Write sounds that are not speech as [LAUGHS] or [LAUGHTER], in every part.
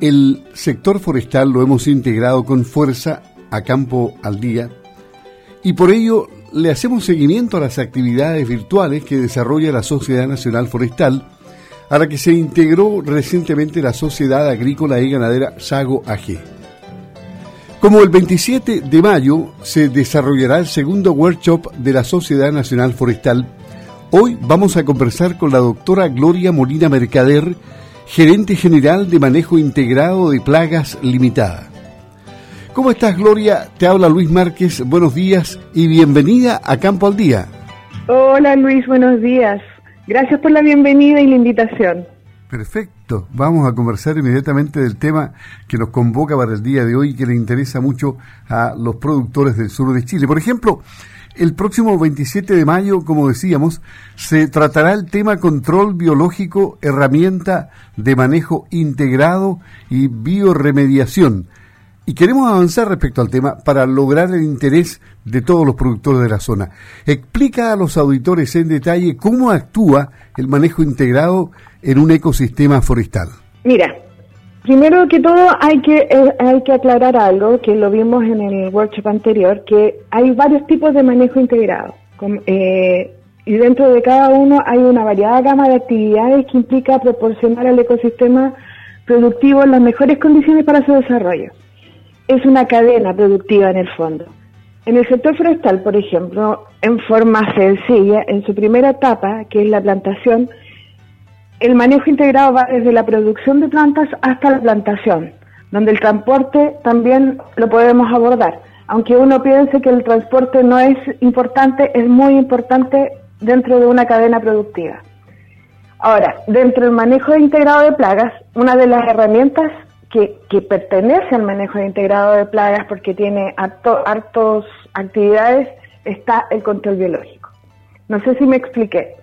El sector forestal lo hemos integrado con fuerza a campo al día y por ello le hacemos seguimiento a las actividades virtuales que desarrolla la Sociedad Nacional Forestal, a la que se integró recientemente la Sociedad Agrícola y Ganadera Sago AG. Como el 27 de mayo se desarrollará el segundo workshop de la Sociedad Nacional Forestal, hoy vamos a conversar con la doctora Gloria Molina Mercader, gerente general de manejo integrado de plagas limitada. ¿Cómo estás, Gloria? Te habla Luis Márquez. Buenos días y bienvenida a Campo al Día. Hola, Luis. Buenos días. Gracias por la bienvenida y la invitación. Perfecto. Vamos a conversar inmediatamente del tema que nos convoca para el día de hoy y que le interesa mucho a los productores del sur de Chile. Por ejemplo, el próximo 27 de mayo, como decíamos, se tratará el tema control biológico, herramienta de manejo integrado y bioremediación. Y queremos avanzar respecto al tema para lograr el interés de todos los productores de la zona. Explica a los auditores en detalle cómo actúa el manejo integrado en un ecosistema forestal. Mira, Primero que todo hay que, eh, hay que aclarar algo que lo vimos en el workshop anterior, que hay varios tipos de manejo integrado. Eh, y dentro de cada uno hay una variada gama de actividades que implica proporcionar al ecosistema productivo las mejores condiciones para su desarrollo. Es una cadena productiva en el fondo. En el sector forestal, por ejemplo, en forma sencilla, en su primera etapa, que es la plantación, el manejo integrado va desde la producción de plantas hasta la plantación, donde el transporte también lo podemos abordar. Aunque uno piense que el transporte no es importante, es muy importante dentro de una cadena productiva. Ahora, dentro del manejo integrado de plagas, una de las herramientas que, pertenece al manejo integrado de plagas porque tiene hartos actividades está el control biológico. No sé si me expliqué.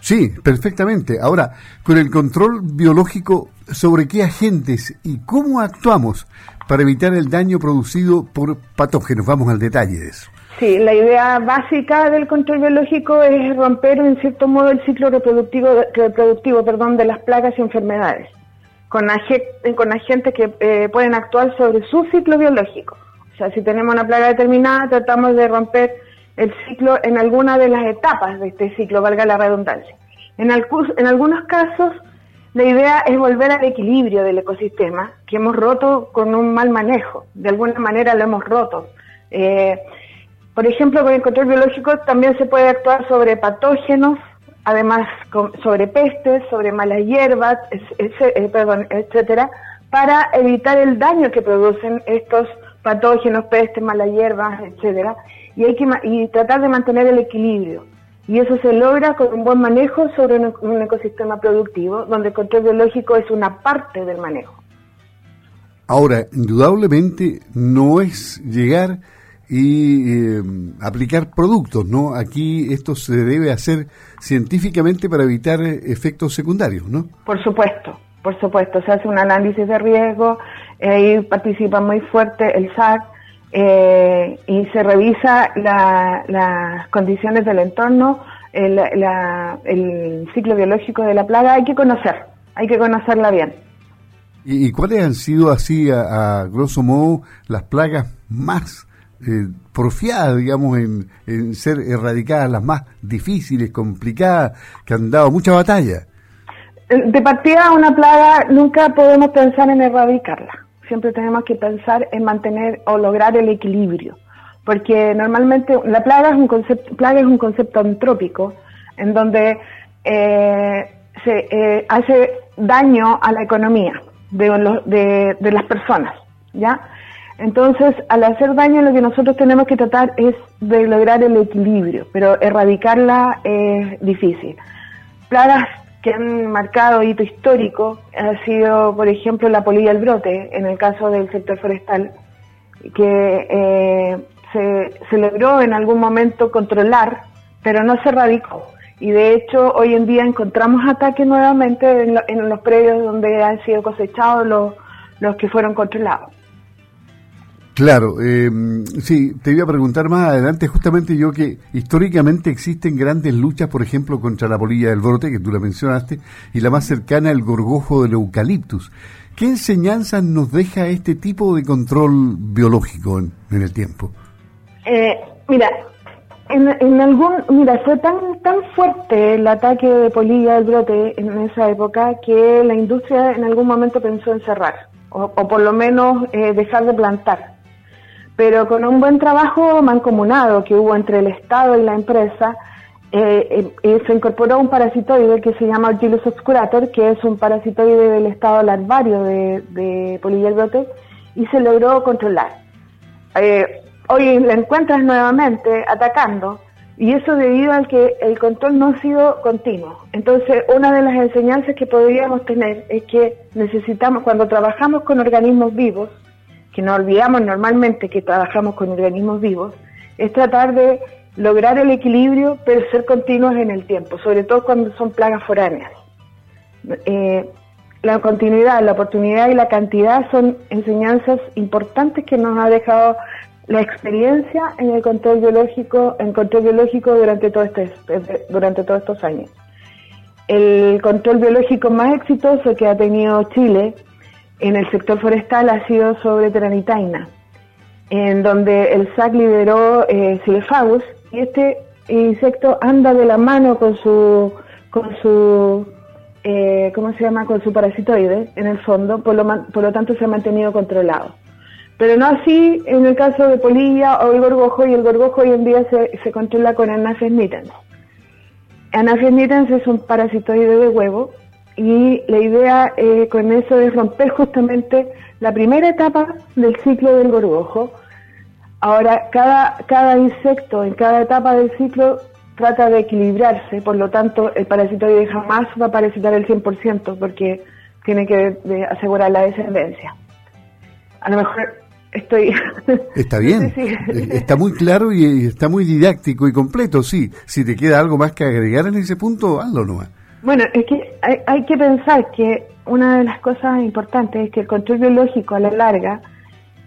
Sí, perfectamente. Ahora, con el control biológico, ¿sobre qué agentes y cómo actuamos para evitar el daño producido por patógenos? Vamos al detalle de eso. Sí, la idea básica del control biológico es romper en cierto modo el ciclo reproductivo, reproductivo perdón, de las plagas y enfermedades, con, con agentes que eh, pueden actuar sobre su ciclo biológico. O sea, si tenemos una plaga determinada, tratamos de romper el ciclo en alguna de las etapas de este ciclo, valga la redundancia. En, en algunos casos, la idea es volver al equilibrio del ecosistema que hemos roto con un mal manejo. De alguna manera lo hemos roto. Eh, por ejemplo, con el control biológico también se puede actuar sobre patógenos, además sobre pestes, sobre malas hierbas, eh, etcétera, para evitar el daño que producen estos patógenos, pestes, malas hierbas, etcétera, y hay que y tratar de mantener el equilibrio. Y eso se logra con un buen manejo sobre un, ecosistema productivo, donde el control biológico es una parte del manejo. Ahora, indudablemente no es llegar y eh, aplicar productos, ¿no? Aquí esto se debe hacer científicamente para evitar efectos secundarios, ¿no? Por supuesto, por supuesto. Se hace un análisis de riesgo, ahí participa muy fuerte el SAC, eh, y se revisa las condiciones del entorno, el, ciclo biológico de la plaga, hay que conocer, hay que conocerla bien. ¿Y, cuáles han sido así, a, grosso modo, las plagas más eh, porfiadas, digamos, en, ser erradicadas, las más difíciles, complicadas, que han dado mucha batalla? De partida, una plaga nunca podemos pensar en erradicarla siempre tenemos que pensar en mantener o lograr el equilibrio, porque normalmente la plaga es un concepto, plaga es un concepto antrópico, en donde eh, se eh, hace daño a la economía de, de, las personas, ¿ya? Entonces, al hacer daño, lo que nosotros tenemos que tratar es de lograr el equilibrio, pero erradicarla es difícil. Plagas que han marcado hito histórico ha sido, por ejemplo, la polilla del brote, en el caso del sector forestal, que eh, se, logró en algún momento controlar, pero no se erradicó. Y de hecho, hoy en día encontramos ataques nuevamente en, los predios donde han sido cosechados los, los que fueron controlados. Claro, eh, sí, te iba a preguntar más adelante, justamente yo que históricamente existen grandes luchas, por ejemplo, contra la polilla del brote, que tú la mencionaste, y la más cercana, el gorgojo del eucaliptus. ¿Qué enseñanzas nos deja este tipo de control biológico en, el tiempo? Eh, mira, en, algún, mira, fue tan tan fuerte el ataque de polilla del brote en esa época que la industria en algún momento pensó en cerrar o, por lo menos eh, dejar de plantar. Pero con un buen trabajo mancomunado que hubo entre el Estado y la empresa, eh, eh, se incorporó un parasitoide que se llama Orgillus obscurator, que es un parasitoide del estado larvario de, de y se logró controlar. Eh, hoy la encuentras nuevamente atacando y eso debido al que el control no ha sido continuo. Entonces, una de las enseñanzas que podríamos tener es que necesitamos, cuando trabajamos con organismos vivos, que no olvidamos normalmente que trabajamos con organismos vivos, es tratar de lograr el equilibrio, pero ser continuos en el tiempo, sobre todo cuando son plagas foráneas. Eh, la continuidad, la oportunidad y la cantidad son enseñanzas importantes que nos ha dejado la experiencia en el control biológico, en control biológico durante todo este, durante todos estos años. El control biológico más exitoso que ha tenido Chile en el sector forestal ha sido sobre Teranitaina, en donde el SAC lideró eh, Silefagus y este insecto anda de la mano con su con su eh, ¿cómo se llama? con su parasitoide en el fondo, por lo, por lo tanto se ha mantenido controlado. Pero no así en el caso de polilla o el gorgojo, y el gorgojo hoy en día se, se controla con Anaphes nitens. Anaphes nitens es un parasitoide de huevo y la idea eh, con eso es romper justamente la primera etapa del ciclo del gorgojo. Ahora, cada, cada insecto en cada etapa del ciclo trata de equilibrarse, por lo tanto, el parasitoide jamás va a parasitar el 100% porque tiene que asegurar la descendencia. A lo mejor estoy... [LAUGHS] Está bien, eh, está muy claro y está muy didáctico y completo, sí. Si te queda algo más que agregar en ese punto, hazlo nomás. Bueno, es que hay, que pensar que una de las cosas importantes es que el control biológico a la larga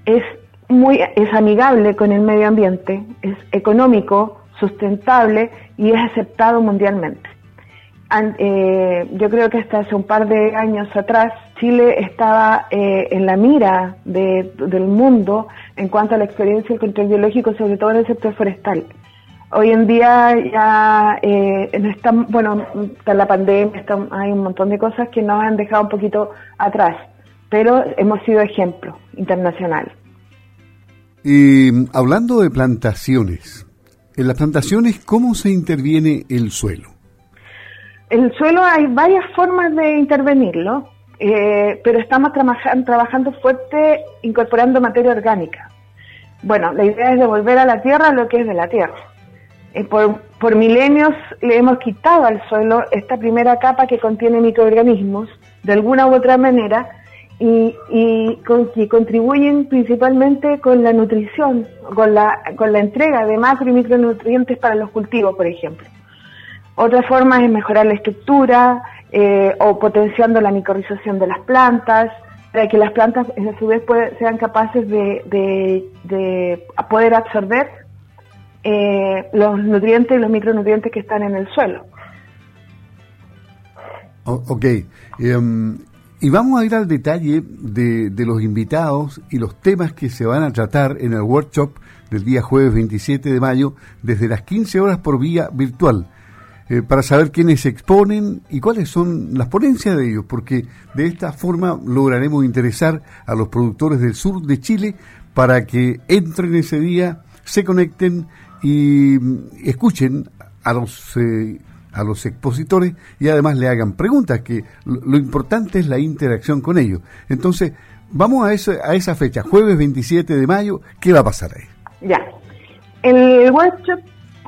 es muy es amigable con el medio ambiente, es económico, sustentable y es aceptado mundialmente. Eh, yo creo que hasta hace un par de años atrás Chile estaba eh, en la mira del mundo en cuanto a la experiencia del control biológico, sobre todo en el sector forestal. Hoy en día ya eh, está, bueno, está la pandemia, hay un montón de cosas que nos han dejado un poquito atrás, pero hemos sido ejemplo internacional. Y hablando de plantaciones, en las plantaciones, ¿cómo se interviene el suelo? El suelo hay varias formas de intervenirlo, eh, pero estamos trabajando fuerte incorporando materia orgánica. Bueno, la idea es devolver a la tierra lo que es de la tierra. Eh, por, milenios le hemos quitado al suelo esta primera capa que contiene microorganismos, de alguna u otra manera, y, que contribuyen principalmente con la nutrición, con la, con la entrega de macro y micronutrientes para los cultivos, por ejemplo. Otra forma es mejorar la estructura eh, o potenciando la micorrización de las plantas, para que las plantas a su vez sean capaces de, poder absorber eh, los nutrientes y los micronutrientes que están en el suelo. ok. Em, y vamos a ir al detalle de, de, los invitados y los temas que se van a tratar en el workshop del día jueves 27 de mayo desde las 15 horas por vía virtual. Eh, para saber quiénes se exponen y cuáles son las ponencias de ellos, porque de esta forma lograremos interesar a los productores del sur de Chile para que entren ese día, se conecten y mm, escuchen a los eh, a los expositores y además le hagan preguntas, que lo, importante es la interacción con ellos. Entonces, vamos a, esa, a esa fecha, jueves 27 de mayo, ¿qué va a pasar ahí? Ya. El workshop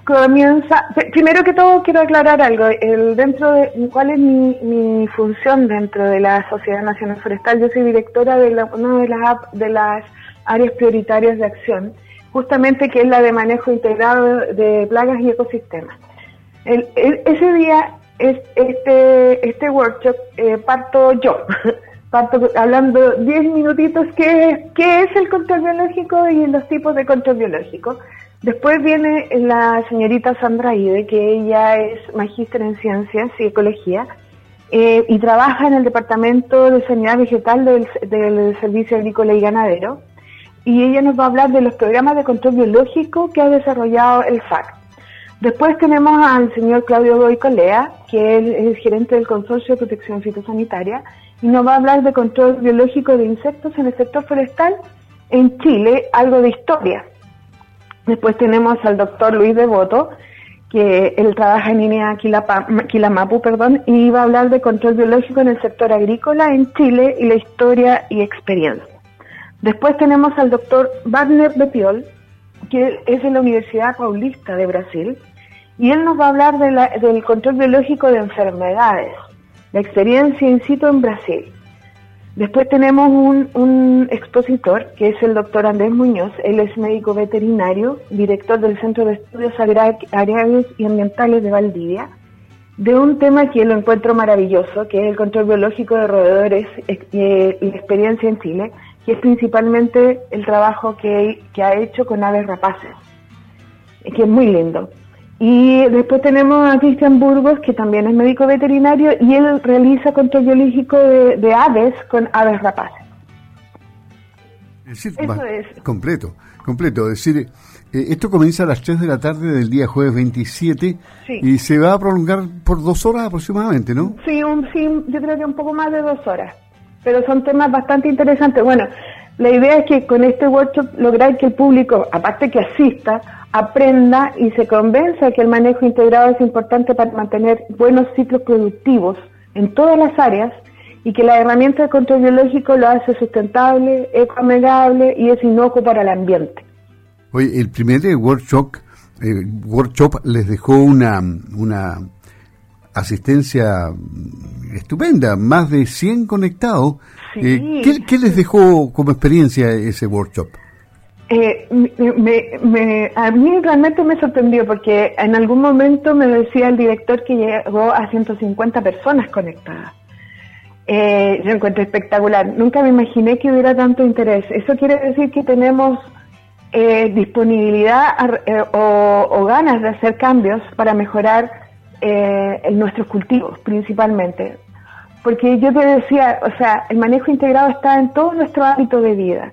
comienza, primero que todo quiero aclarar algo, el dentro de cuál es mi, función dentro de la Sociedad Nacional Forestal. Yo soy directora de una de las de las áreas prioritarias de acción, justamente que es la de manejo integrado de plagas y ecosistemas. ese día es este este workshop eh, parto yo, [LAUGHS] parto hablando 10 minutitos qué, qué es el control biológico y los tipos de control biológico. Después viene la señorita Sandra Ide, que ella es magíster en ciencias y ecología eh, y trabaja en el Departamento de Sanidad Vegetal del, del Servicio Agrícola y Ganadero. Y ella nos va a hablar de los programas de control biológico que ha desarrollado el FAC. Después tenemos al señor Claudio Goicolea, que es el gerente del Consorcio de Protección Fitosanitaria, y nos va a hablar de control biológico de insectos en el sector forestal en Chile, algo de historia. Después tenemos al doctor Luis Devoto, que él trabaja en INEA Quilamapu, perdón, y va a hablar de control biológico en el sector agrícola en Chile y la historia y experiencia. Después tenemos al doctor Wagner Bepiol, que es de la Universidad Paulista de Brasil, y él nos va a hablar del control biológico de enfermedades, la experiencia in situ en Brasil. Después tenemos un, expositor que es el doctor Andrés Muñoz, él es médico veterinario, director del Centro de Estudios Agrarios y Ambientales de Valdivia, de un tema que lo encuentro maravilloso, que es el control biológico de roedores eh, y la experiencia en Chile, que es principalmente el trabajo que, que ha hecho con aves rapaces, que es muy lindo. Y después tenemos a Cristian Burgos, que también es médico veterinario, y él realiza control biológico de, aves con aves rapaces. Es decir, Eso es. completo, completo. Es decir, eh, esto comienza a las 3 de la tarde del día jueves 27 y se va a prolongar por dos horas aproximadamente, ¿no? Sí, un, sí, yo creo que un poco más de dos horas. Pero son temas bastante interesantes. Bueno, la idea es que con este workshop lograr que el público, aparte que asista, aprenda y se convenza que el manejo integrado es importante para mantener buenos ciclos productivos en todas las áreas y que la herramienta de control biológico lo hace sustentable, ecoamigable y es inocuo para el ambiente. Oye, el primer workshop, eh, workshop les dejó una, una asistencia estupenda, más de 100 conectados. Eh, ¿qué, les dejó como experiencia ese workshop? Eh, me, a mí realmente me sorprendió porque en algún momento me decía el director que llegó a 150 personas conectadas. Eh, yo encuentro espectacular. Nunca me imaginé que hubiera tanto interés. Eso quiere decir que tenemos eh, disponibilidad eh, o, ganas de hacer cambios para mejorar en nuestros cultivos, principalmente. Porque yo te decía, o sea, el manejo integrado está en todo nuestro hábito de vida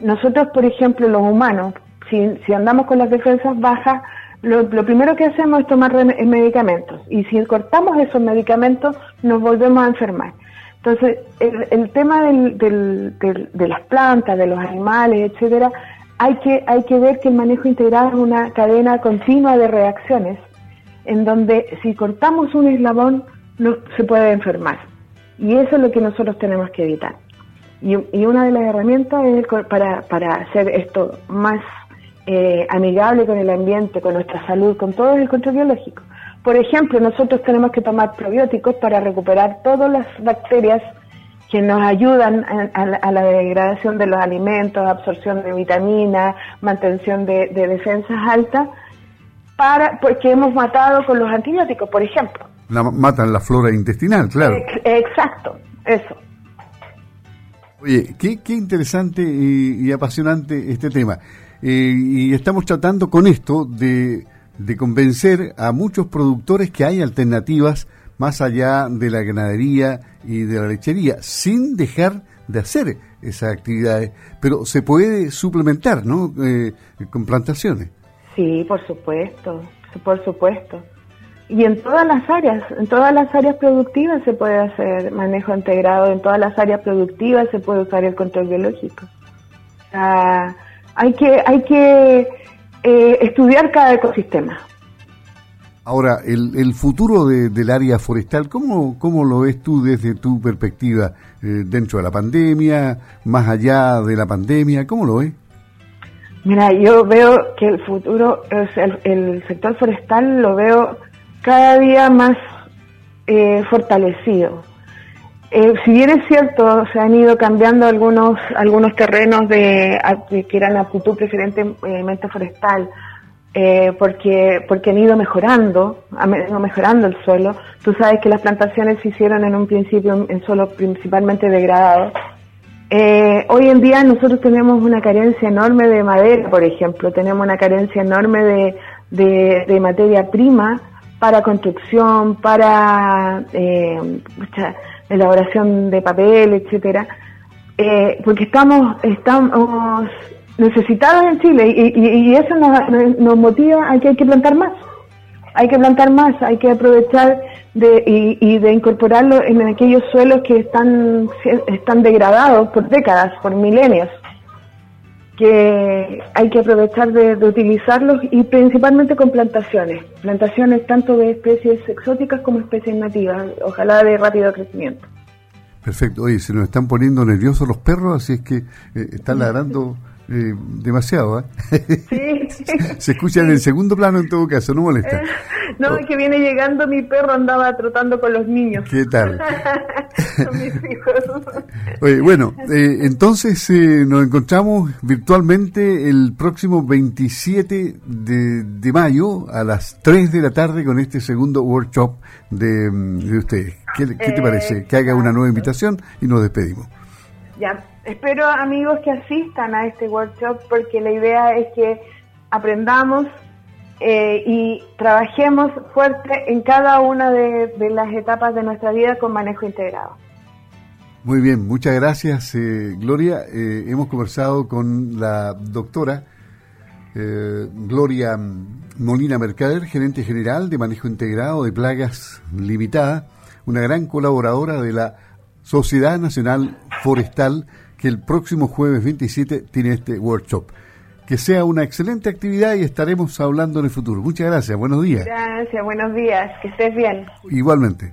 nosotros, por ejemplo, los humanos, si, si andamos con las defensas bajas, lo, primero que hacemos es tomar medicamentos y si cortamos esos medicamentos nos volvemos a enfermar. Entonces, el, tema de las plantas, de los animales, etcétera, hay que, hay que ver que el manejo integral es una cadena continua de reacciones en donde si cortamos un eslabón no se puede enfermar. Y eso es lo que nosotros tenemos que evitar. Y, una de las herramientas es para, para hacer esto más eh, amigable con el ambiente, con nuestra salud, con todo el control biológico. Por ejemplo, nosotros tenemos que tomar probióticos para recuperar todas las bacterias que nos ayudan a, la degradación de los alimentos, absorción de vitaminas, mantención de, defensas altas, para porque hemos matado con los antibióticos, por ejemplo. matan la flora intestinal, claro. exacto, eso. Oye, qué, qué interesante y, apasionante este tema. Eh, y estamos tratando con esto de, de convencer a muchos productores que hay alternativas más allá de la ganadería y de la lechería, sin dejar de hacer esas actividades, pero se puede suplementar, ¿no? Eh, con plantaciones. Sí, por supuesto, por supuesto. Y en todas las áreas, en todas las áreas productivas se puede hacer manejo integrado, en todas las áreas productivas se puede usar el control biológico. hay que, hay que eh, estudiar cada ecosistema. Ahora, el, el futuro del área forestal, ¿cómo, ¿cómo lo ves tú desde tu perspectiva eh, dentro de la pandemia, más allá de la pandemia? ¿Cómo lo ves? Mira, yo veo que el futuro, el, el sector forestal lo veo cada día más eh, fortalecido. Eh, si bien es cierto, se han ido cambiando algunos algunos terrenos de, que eran aptitud preferentemente forestal eh, porque, porque han ido mejorando, han ido mejorando el suelo. Tú sabes que las plantaciones se hicieron en un principio en suelo principalmente degradado. Eh, hoy en día nosotros tenemos una carencia enorme de madera, por ejemplo, tenemos una carencia enorme de, de, materia prima para construcción, para eh, elaboración de papel, etcétera, eh, porque estamos estamos necesitados en Chile y, eso nos, nos, motiva a que hay que plantar más. Hay que plantar más, hay que aprovechar de, y, de incorporarlo en aquellos suelos que están, están degradados por décadas, por milenios, que hay que aprovechar de, utilizarlos y principalmente con plantaciones, plantaciones tanto de especies exóticas como especies nativas, ojalá de rápido crecimiento. Perfecto, oye, se nos están poniendo nerviosos los perros, así es que eh, están ladrando [LAUGHS] eh, demasiado, ¿eh? Sí. [LAUGHS] Se escucha en el segundo plano en todo caso, no molesta. no, es que viene llegando mi perro, andaba trotando con los niños. ¿Qué tal? [LAUGHS] con mis hijos. bueno, eh, entonces eh, nos encontramos virtualmente el próximo 27 de, de, mayo a las 3 de la tarde con este segundo workshop de, de ustedes. ¿Qué, qué te parece? Que haga una nueva invitación y nos despedimos. Ya, espero amigos que asistan a este workshop porque la idea es que aprendamos eh, y trabajemos fuerte en cada una de, las etapas de nuestra vida con manejo integrado. Muy bien, muchas gracias eh, Gloria. Eh, hemos conversado con la doctora Gloria Molina Mercader, gerente general de manejo integrado de plagas limitada, una gran colaboradora de la Sociedad Nacional Forestal, que el próximo jueves 27 tiene este workshop. Que sea una excelente actividad y estaremos hablando en el futuro. Muchas gracias, buenos días. Gracias, buenos días, que estés bien. Igualmente.